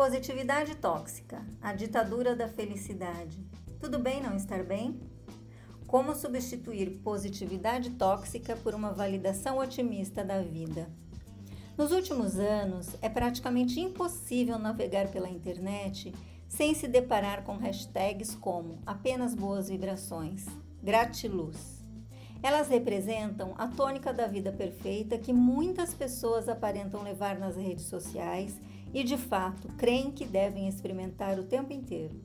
Positividade tóxica, a ditadura da felicidade. Tudo bem não estar bem? Como substituir positividade tóxica por uma validação otimista da vida? Nos últimos anos, é praticamente impossível navegar pela internet sem se deparar com hashtags como apenas boas vibrações, gratiluz. Elas representam a tônica da vida perfeita que muitas pessoas aparentam levar nas redes sociais e de fato creem que devem experimentar o tempo inteiro.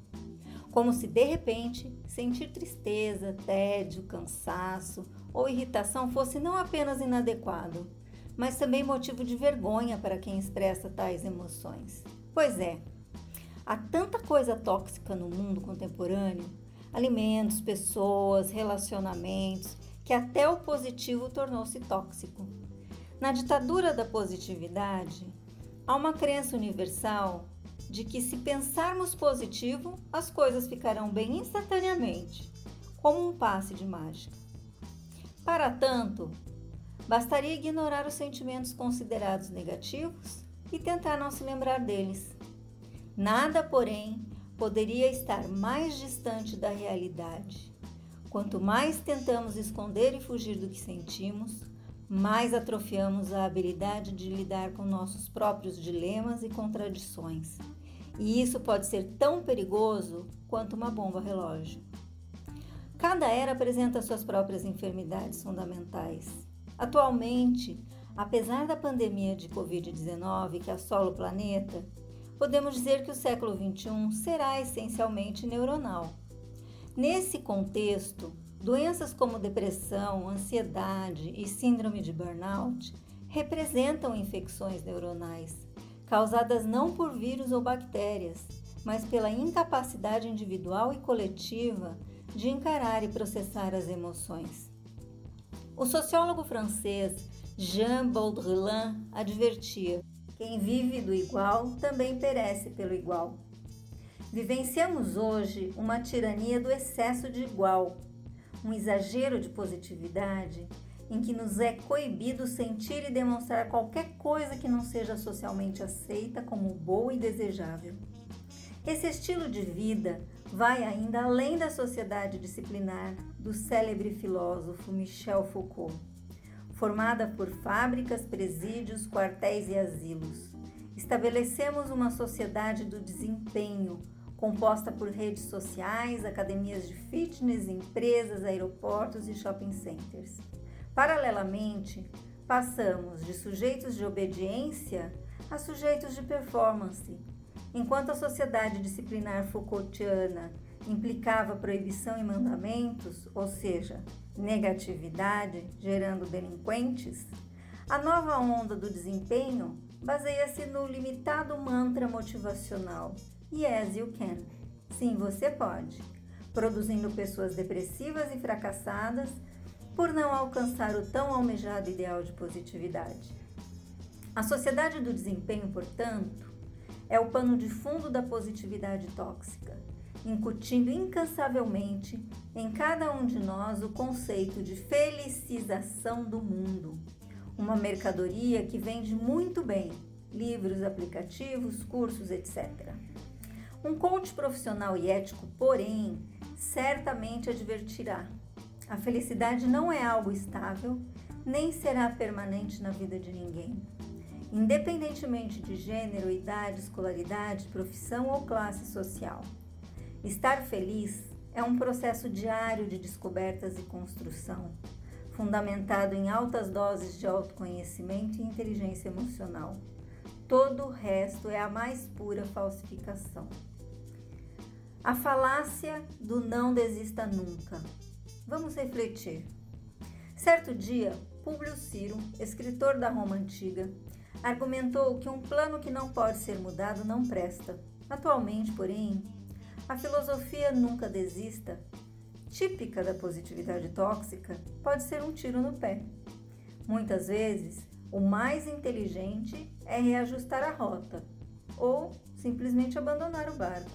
Como se de repente sentir tristeza, tédio, cansaço ou irritação fosse não apenas inadequado, mas também motivo de vergonha para quem expressa tais emoções. Pois é, há tanta coisa tóxica no mundo contemporâneo alimentos, pessoas, relacionamentos que até o positivo tornou-se tóxico. Na ditadura da positividade, Há uma crença universal de que se pensarmos positivo, as coisas ficarão bem instantaneamente, como um passe de mágica. Para tanto, bastaria ignorar os sentimentos considerados negativos e tentar não se lembrar deles. Nada, porém, poderia estar mais distante da realidade. Quanto mais tentamos esconder e fugir do que sentimos, mais atrofiamos a habilidade de lidar com nossos próprios dilemas e contradições. E isso pode ser tão perigoso quanto uma bomba relógio. Cada era apresenta suas próprias enfermidades fundamentais. Atualmente, apesar da pandemia de Covid-19 que assola o planeta, podemos dizer que o século XXI será essencialmente neuronal. Nesse contexto, Doenças como depressão, ansiedade e síndrome de burnout representam infecções neuronais, causadas não por vírus ou bactérias, mas pela incapacidade individual e coletiva de encarar e processar as emoções. O sociólogo francês Jean Baudrillard advertia: quem vive do igual também perece pelo igual. Vivenciamos hoje uma tirania do excesso de igual, um exagero de positividade em que nos é coibido sentir e demonstrar qualquer coisa que não seja socialmente aceita como boa e desejável. Esse estilo de vida vai ainda além da sociedade disciplinar do célebre filósofo Michel Foucault, formada por fábricas, presídios, quartéis e asilos. Estabelecemos uma sociedade do desempenho, composta por redes sociais, academias de fitness, empresas, aeroportos e shopping centers. Paralelamente, passamos de sujeitos de obediência a sujeitos de performance. Enquanto a sociedade disciplinar Foucaultiana implicava proibição e mandamentos, ou seja, negatividade, gerando delinquentes, a nova onda do desempenho baseia-se no limitado mantra motivacional Yes, you can. Sim, você pode. Produzindo pessoas depressivas e fracassadas por não alcançar o tão almejado ideal de positividade. A sociedade do desempenho, portanto, é o pano de fundo da positividade tóxica, incutindo incansavelmente em cada um de nós o conceito de felicização do mundo, uma mercadoria que vende muito bem livros, aplicativos, cursos, etc. Um coach profissional e ético, porém, certamente advertirá: a felicidade não é algo estável, nem será permanente na vida de ninguém. Independentemente de gênero, idade, escolaridade, profissão ou classe social. Estar feliz é um processo diário de descobertas e construção, fundamentado em altas doses de autoconhecimento e inteligência emocional. Todo o resto é a mais pura falsificação. A falácia do não desista nunca. Vamos refletir. Certo dia, Públio Ciro, escritor da Roma antiga, argumentou que um plano que não pode ser mudado não presta. Atualmente, porém, a filosofia nunca desista, típica da positividade tóxica, pode ser um tiro no pé. Muitas vezes, o mais inteligente é reajustar a rota ou simplesmente abandonar o barco.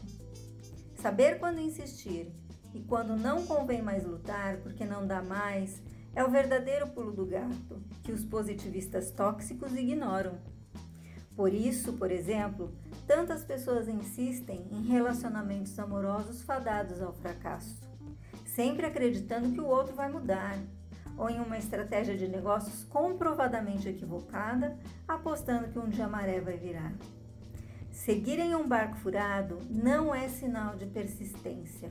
Saber quando insistir e quando não convém mais lutar porque não dá mais é o verdadeiro pulo do gato que os positivistas tóxicos ignoram. Por isso, por exemplo, tantas pessoas insistem em relacionamentos amorosos fadados ao fracasso, sempre acreditando que o outro vai mudar, ou em uma estratégia de negócios comprovadamente equivocada, apostando que um dia a maré vai virar. Seguir em um barco furado não é sinal de persistência,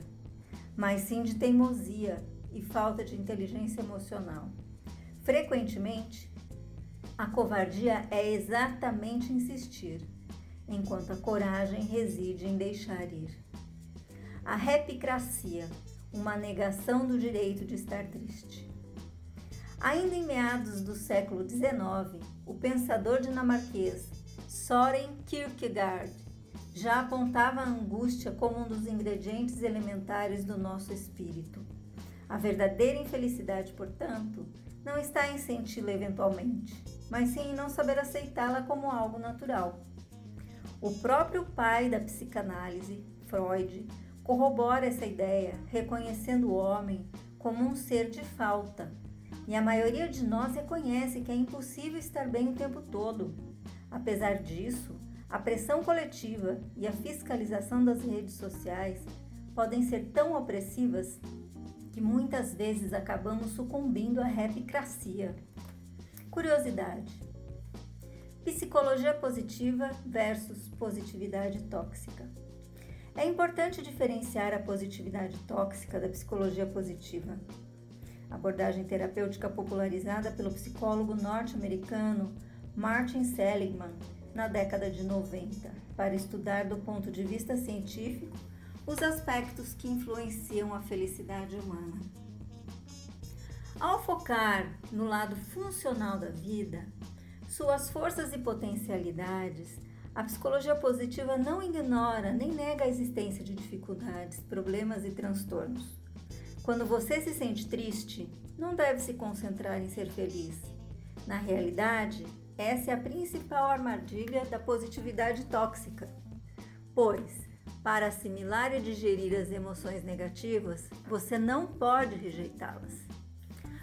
mas sim de teimosia e falta de inteligência emocional. Frequentemente, a covardia é exatamente insistir, enquanto a coragem reside em deixar ir. A repicracia, uma negação do direito de estar triste. Ainda em meados do século XIX, o pensador dinamarquês Soren Kierkegaard já apontava a angústia como um dos ingredientes elementares do nosso espírito. A verdadeira infelicidade, portanto, não está em senti-la eventualmente, mas sim em não saber aceitá-la como algo natural. O próprio pai da psicanálise, Freud, corrobora essa ideia, reconhecendo o homem como um ser de falta. E a maioria de nós reconhece que é impossível estar bem o tempo todo. Apesar disso, a pressão coletiva e a fiscalização das redes sociais podem ser tão opressivas que muitas vezes acabamos sucumbindo à repicracia. Curiosidade: psicologia positiva versus positividade tóxica. É importante diferenciar a positividade tóxica da psicologia positiva. Abordagem terapêutica popularizada pelo psicólogo norte-americano Martin Seligman na década de 90, para estudar do ponto de vista científico os aspectos que influenciam a felicidade humana. Ao focar no lado funcional da vida, suas forças e potencialidades, a psicologia positiva não ignora nem nega a existência de dificuldades, problemas e transtornos. Quando você se sente triste, não deve se concentrar em ser feliz. Na realidade, essa é a principal armadilha da positividade tóxica. Pois, para assimilar e digerir as emoções negativas, você não pode rejeitá-las.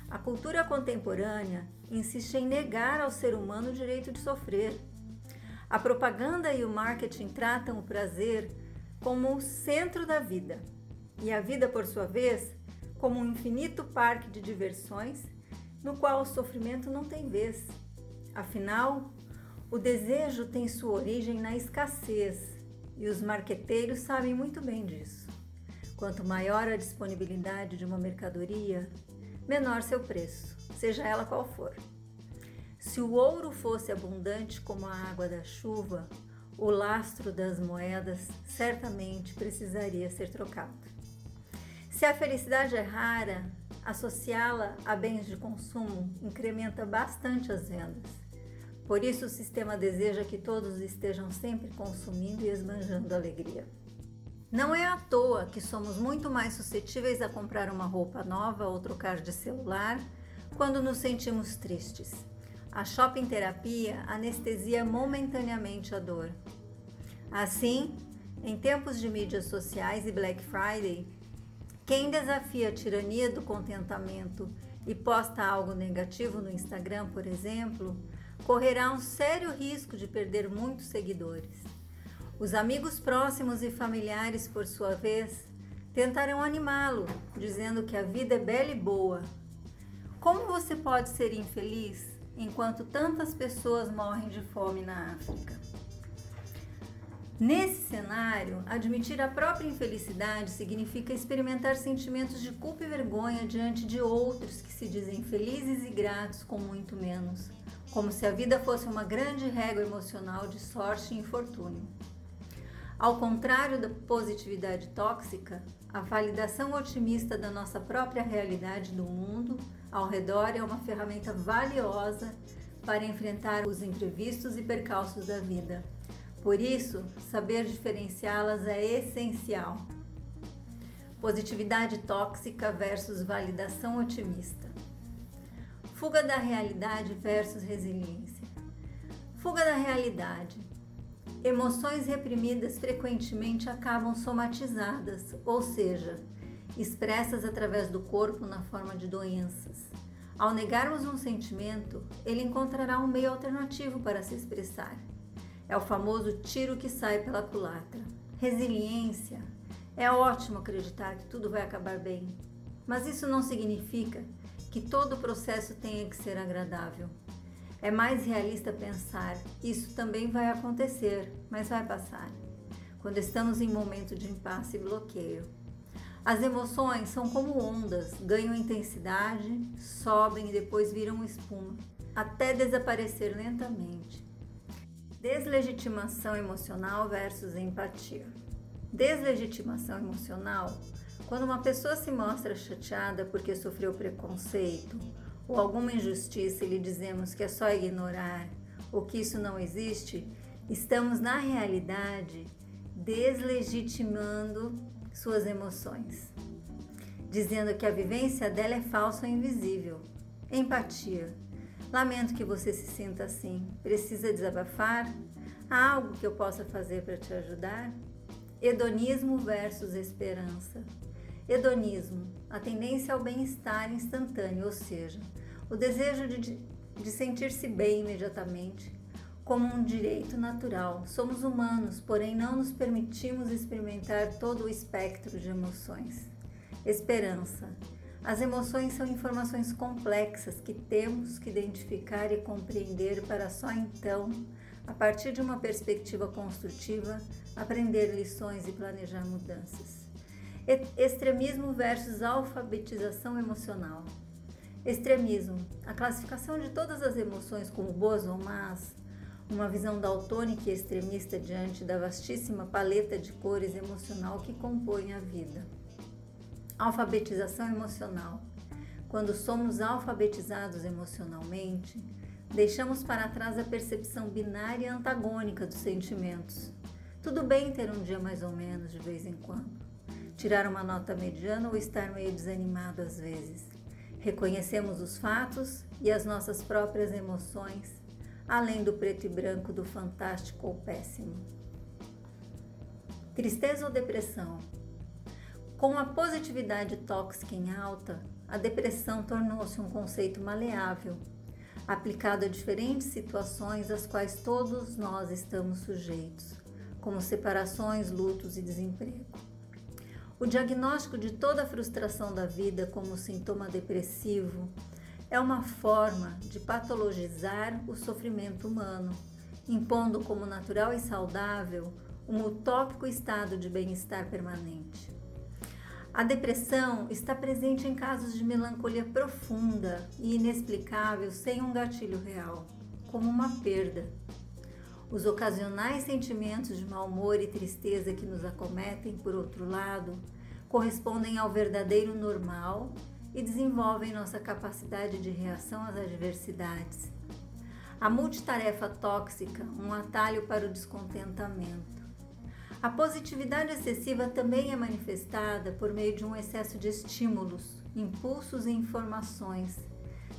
A cultura contemporânea insiste em negar ao ser humano o direito de sofrer. A propaganda e o marketing tratam o prazer como o centro da vida, e a vida, por sua vez, como um infinito parque de diversões no qual o sofrimento não tem vez. Afinal, o desejo tem sua origem na escassez e os marqueteiros sabem muito bem disso. Quanto maior a disponibilidade de uma mercadoria, menor seu preço, seja ela qual for. Se o ouro fosse abundante como a água da chuva, o lastro das moedas certamente precisaria ser trocado. Se a felicidade é rara, associá-la a bens de consumo incrementa bastante as vendas. Por isso, o sistema deseja que todos estejam sempre consumindo e esbanjando alegria. Não é à toa que somos muito mais suscetíveis a comprar uma roupa nova ou trocar de celular quando nos sentimos tristes. A shopping terapia anestesia momentaneamente a dor. Assim, em tempos de mídias sociais e Black Friday, quem desafia a tirania do contentamento e posta algo negativo no Instagram, por exemplo, correrá um sério risco de perder muitos seguidores. Os amigos próximos e familiares, por sua vez, tentarão animá-lo, dizendo que a vida é bela e boa. Como você pode ser infeliz enquanto tantas pessoas morrem de fome na África? Nesse cenário, admitir a própria infelicidade significa experimentar sentimentos de culpa e vergonha diante de outros que se dizem felizes e gratos com muito menos como se a vida fosse uma grande régua emocional de sorte e infortúnio. Ao contrário da positividade tóxica, a validação otimista da nossa própria realidade do mundo ao redor é uma ferramenta valiosa para enfrentar os imprevistos e percalços da vida. Por isso, saber diferenciá-las é essencial. Positividade tóxica versus validação otimista. Fuga da realidade versus resiliência. Fuga da realidade. Emoções reprimidas frequentemente acabam somatizadas, ou seja, expressas através do corpo na forma de doenças. Ao negarmos um sentimento, ele encontrará um meio alternativo para se expressar. É o famoso tiro que sai pela culatra. Resiliência. É ótimo acreditar que tudo vai acabar bem, mas isso não significa que todo o processo tenha que ser agradável. É mais realista pensar, isso também vai acontecer, mas vai passar. Quando estamos em momento de impasse e bloqueio. As emoções são como ondas, ganham intensidade, sobem e depois viram espuma, até desaparecer lentamente. Deslegitimação emocional versus empatia. Deslegitimação emocional quando uma pessoa se mostra chateada porque sofreu preconceito ou alguma injustiça e lhe dizemos que é só ignorar ou que isso não existe, estamos na realidade deslegitimando suas emoções, dizendo que a vivência dela é falsa ou invisível. Empatia. Lamento que você se sinta assim. Precisa desabafar? Há algo que eu possa fazer para te ajudar? Hedonismo versus esperança. Hedonismo, a tendência ao bem-estar instantâneo, ou seja, o desejo de, de sentir-se bem imediatamente, como um direito natural. Somos humanos, porém não nos permitimos experimentar todo o espectro de emoções. Esperança. As emoções são informações complexas que temos que identificar e compreender para só então, a partir de uma perspectiva construtiva, aprender lições e planejar mudanças. Extremismo versus alfabetização emocional. Extremismo, a classificação de todas as emoções como boas ou más, uma visão daltônica e extremista diante da vastíssima paleta de cores emocional que compõe a vida. Alfabetização emocional. Quando somos alfabetizados emocionalmente, deixamos para trás a percepção binária e antagônica dos sentimentos. Tudo bem ter um dia mais ou menos de vez em quando tirar uma nota mediana ou estar meio desanimado às vezes. Reconhecemos os fatos e as nossas próprias emoções, além do preto e branco do fantástico ou péssimo. Tristeza ou depressão? Com a positividade tóxica em alta, a depressão tornou-se um conceito maleável, aplicado a diferentes situações às quais todos nós estamos sujeitos, como separações, lutos e desemprego. O diagnóstico de toda a frustração da vida como sintoma depressivo é uma forma de patologizar o sofrimento humano, impondo como natural e saudável um utópico estado de bem-estar permanente. A depressão está presente em casos de melancolia profunda e inexplicável sem um gatilho real, como uma perda, os ocasionais sentimentos de mau humor e tristeza que nos acometem, por outro lado, correspondem ao verdadeiro normal e desenvolvem nossa capacidade de reação às adversidades. A multitarefa tóxica, um atalho para o descontentamento. A positividade excessiva também é manifestada por meio de um excesso de estímulos, impulsos e informações,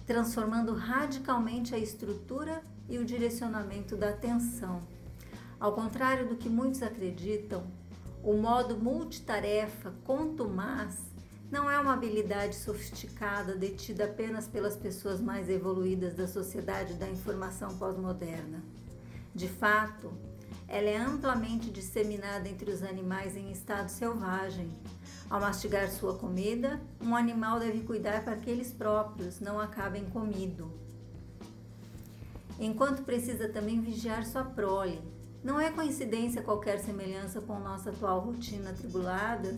transformando radicalmente a estrutura e o direcionamento da atenção. Ao contrário do que muitos acreditam, o modo multitarefa contumaz não é uma habilidade sofisticada detida apenas pelas pessoas mais evoluídas da sociedade da informação pós-moderna. De fato, ela é amplamente disseminada entre os animais em estado selvagem. Ao mastigar sua comida, um animal deve cuidar para que eles próprios não acabem comido enquanto precisa também vigiar sua prole. Não é coincidência qualquer semelhança com nossa atual rotina atribulada,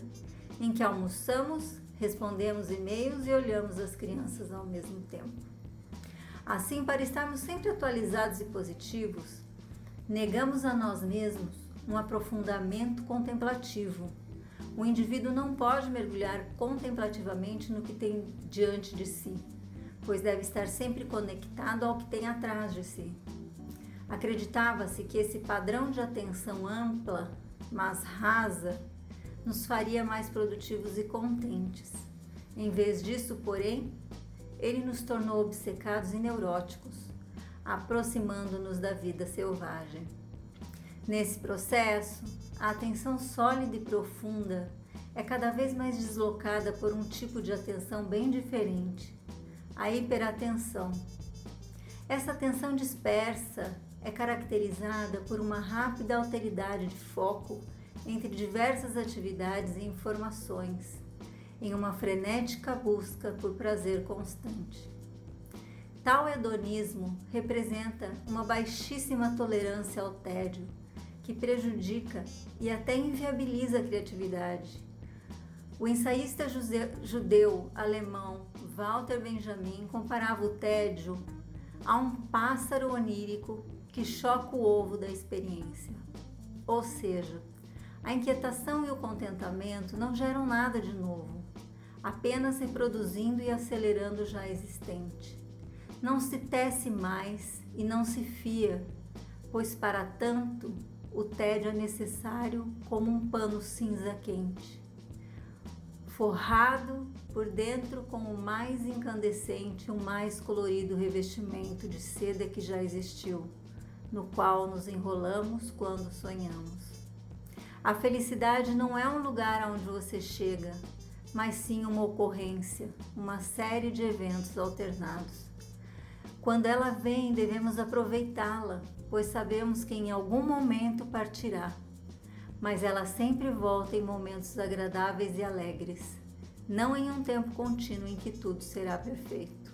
em que almoçamos, respondemos e-mails e olhamos as crianças ao mesmo tempo. Assim, para estarmos sempre atualizados e positivos, negamos a nós mesmos um aprofundamento contemplativo. O indivíduo não pode mergulhar contemplativamente no que tem diante de si pois deve estar sempre conectado ao que tem atrás de si. Acreditava-se que esse padrão de atenção ampla, mas rasa, nos faria mais produtivos e contentes. Em vez disso, porém, ele nos tornou obcecados e neuróticos, aproximando-nos da vida selvagem. Nesse processo, a atenção sólida e profunda é cada vez mais deslocada por um tipo de atenção bem diferente, a hiperatenção. Essa atenção dispersa é caracterizada por uma rápida alteridade de foco entre diversas atividades e informações, em uma frenética busca por prazer constante. Tal hedonismo representa uma baixíssima tolerância ao tédio, que prejudica e até inviabiliza a criatividade. O ensaísta judeu alemão Walter Benjamin comparava o tédio a um pássaro onírico que choca o ovo da experiência. Ou seja, a inquietação e o contentamento não geram nada de novo, apenas reproduzindo e acelerando o já existente. Não se tece mais e não se fia, pois para tanto o tédio é necessário como um pano cinza quente. Forrado por dentro com o mais incandescente, o mais colorido revestimento de seda que já existiu, no qual nos enrolamos quando sonhamos. A felicidade não é um lugar aonde você chega, mas sim uma ocorrência, uma série de eventos alternados. Quando ela vem, devemos aproveitá-la, pois sabemos que em algum momento partirá. Mas ela sempre volta em momentos agradáveis e alegres, não em um tempo contínuo em que tudo será perfeito.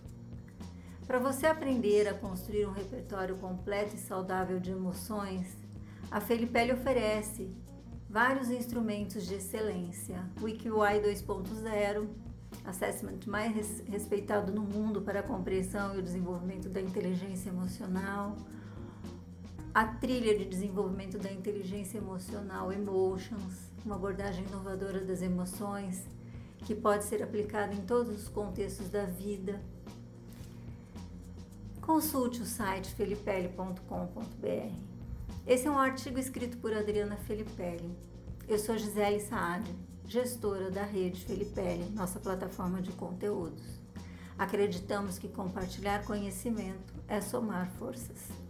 Para você aprender a construir um repertório completo e saudável de emoções, a Felipelli oferece vários instrumentos de excelência. O IQI 2.0, assessment mais respeitado no mundo para a compreensão e o desenvolvimento da inteligência emocional. A trilha de desenvolvimento da inteligência emocional Emotions, uma abordagem inovadora das emoções que pode ser aplicada em todos os contextos da vida. Consulte o site felipelli.com.br. Esse é um artigo escrito por Adriana Felipelli. Eu sou Gisele Saad, gestora da rede Felipelli, nossa plataforma de conteúdos. Acreditamos que compartilhar conhecimento é somar forças.